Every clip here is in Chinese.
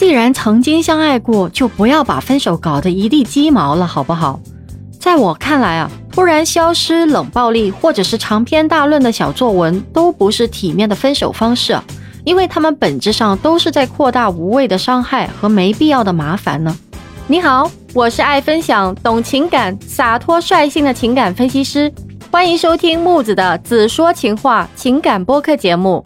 既然曾经相爱过，就不要把分手搞得一地鸡毛了，好不好？在我看来啊，突然消失、冷暴力，或者是长篇大论的小作文，都不是体面的分手方式，因为他们本质上都是在扩大无谓的伤害和没必要的麻烦呢。你好，我是爱分享、懂情感、洒脱率性的情感分析师，欢迎收听木子的《子说情话》情感播客节目。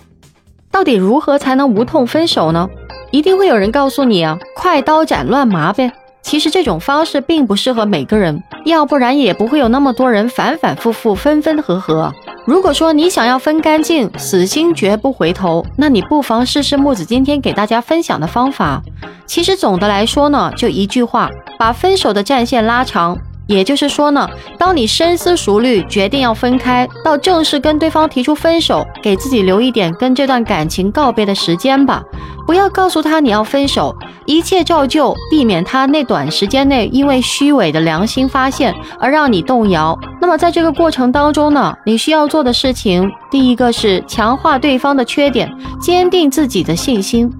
到底如何才能无痛分手呢？一定会有人告诉你啊，快刀斩乱麻呗。其实这种方式并不适合每个人，要不然也不会有那么多人反反复复、分分合合。如果说你想要分干净，死心绝不回头，那你不妨试试木子今天给大家分享的方法。其实总的来说呢，就一句话，把分手的战线拉长。也就是说呢，当你深思熟虑决定要分开，到正式跟对方提出分手，给自己留一点跟这段感情告别的时间吧。不要告诉他你要分手，一切照旧，避免他那短时间内因为虚伪的良心发现而让你动摇。那么在这个过程当中呢，你需要做的事情，第一个是强化对方的缺点，坚定自己的信心。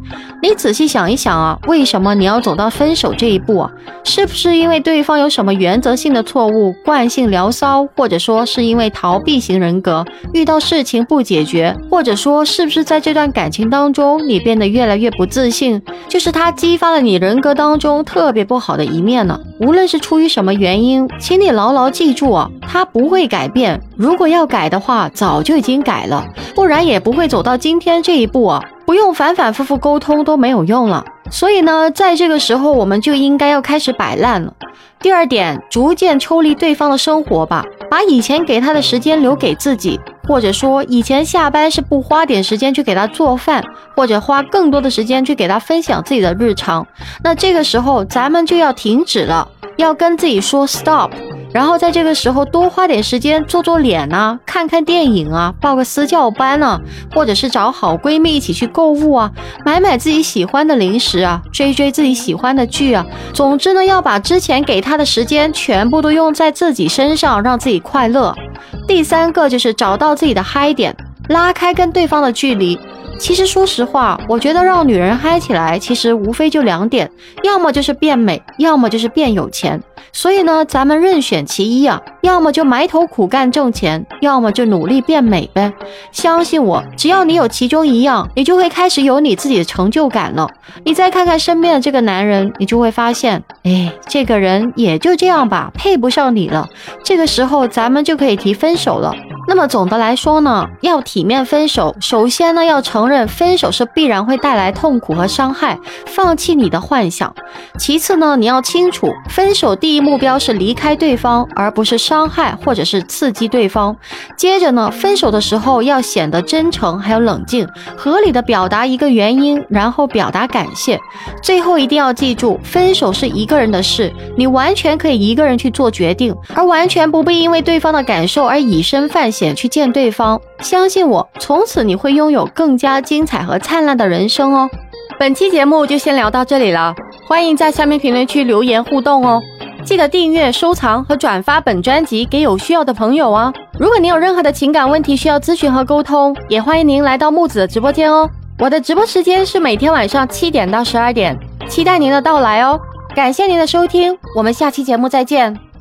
你仔细想一想啊，为什么你要走到分手这一步啊？是不是因为对方有什么原则性的错误、惯性聊骚，或者说是因为逃避型人格，遇到事情不解决，或者说是不是在这段感情当中你变得越来越不自信，就是他激发了你人格当中特别不好的一面呢？无论是出于什么原因，请你牢牢记住啊，他不会改变。如果要改的话，早就已经改了，不然也不会走到今天这一步啊。不用反反复复沟通都没有用了，所以呢，在这个时候我们就应该要开始摆烂了。第二点，逐渐抽离对方的生活吧，把以前给他的时间留给自己，或者说以前下班是不花点时间去给他做饭，或者花更多的时间去给他分享自己的日常，那这个时候咱们就要停止了，要跟自己说 stop。然后在这个时候多花点时间做做脸呐，看看电影啊，报个私教班啊，或者是找好闺蜜一起去购物啊，买买自己喜欢的零食啊，追追自己喜欢的剧啊。总之呢，要把之前给他的时间全部都用在自己身上，让自己快乐。第三个就是找到自己的嗨点，拉开跟对方的距离。其实说实话，我觉得让女人嗨起来，其实无非就两点，要么就是变美，要么就是变有钱。所以呢，咱们任选其一啊，要么就埋头苦干挣钱，要么就努力变美呗。相信我，只要你有其中一样，你就会开始有你自己的成就感了。你再看看身边的这个男人，你就会发现，哎，这个人也就这样吧，配不上你了。这个时候，咱们就可以提分手了。那么总的来说呢，要体面分手，首先呢要承认分手是必然会带来痛苦和伤害，放弃你的幻想。其次呢，你要清楚，分手第一目标是离开对方，而不是伤害或者是刺激对方。接着呢，分手的时候要显得真诚还有冷静，合理的表达一个原因，然后表达感谢。最后一定要记住，分手是一个人的事，你完全可以一个人去做决定，而完全不必因为对方的感受而以身犯。险去见对方，相信我，从此你会拥有更加精彩和灿烂的人生哦。本期节目就先聊到这里了，欢迎在下面评论区留言互动哦。记得订阅、收藏和转发本专辑给有需要的朋友啊。如果您有任何的情感问题需要咨询和沟通，也欢迎您来到木子的直播间哦。我的直播时间是每天晚上七点到十二点，期待您的到来哦。感谢您的收听，我们下期节目再见。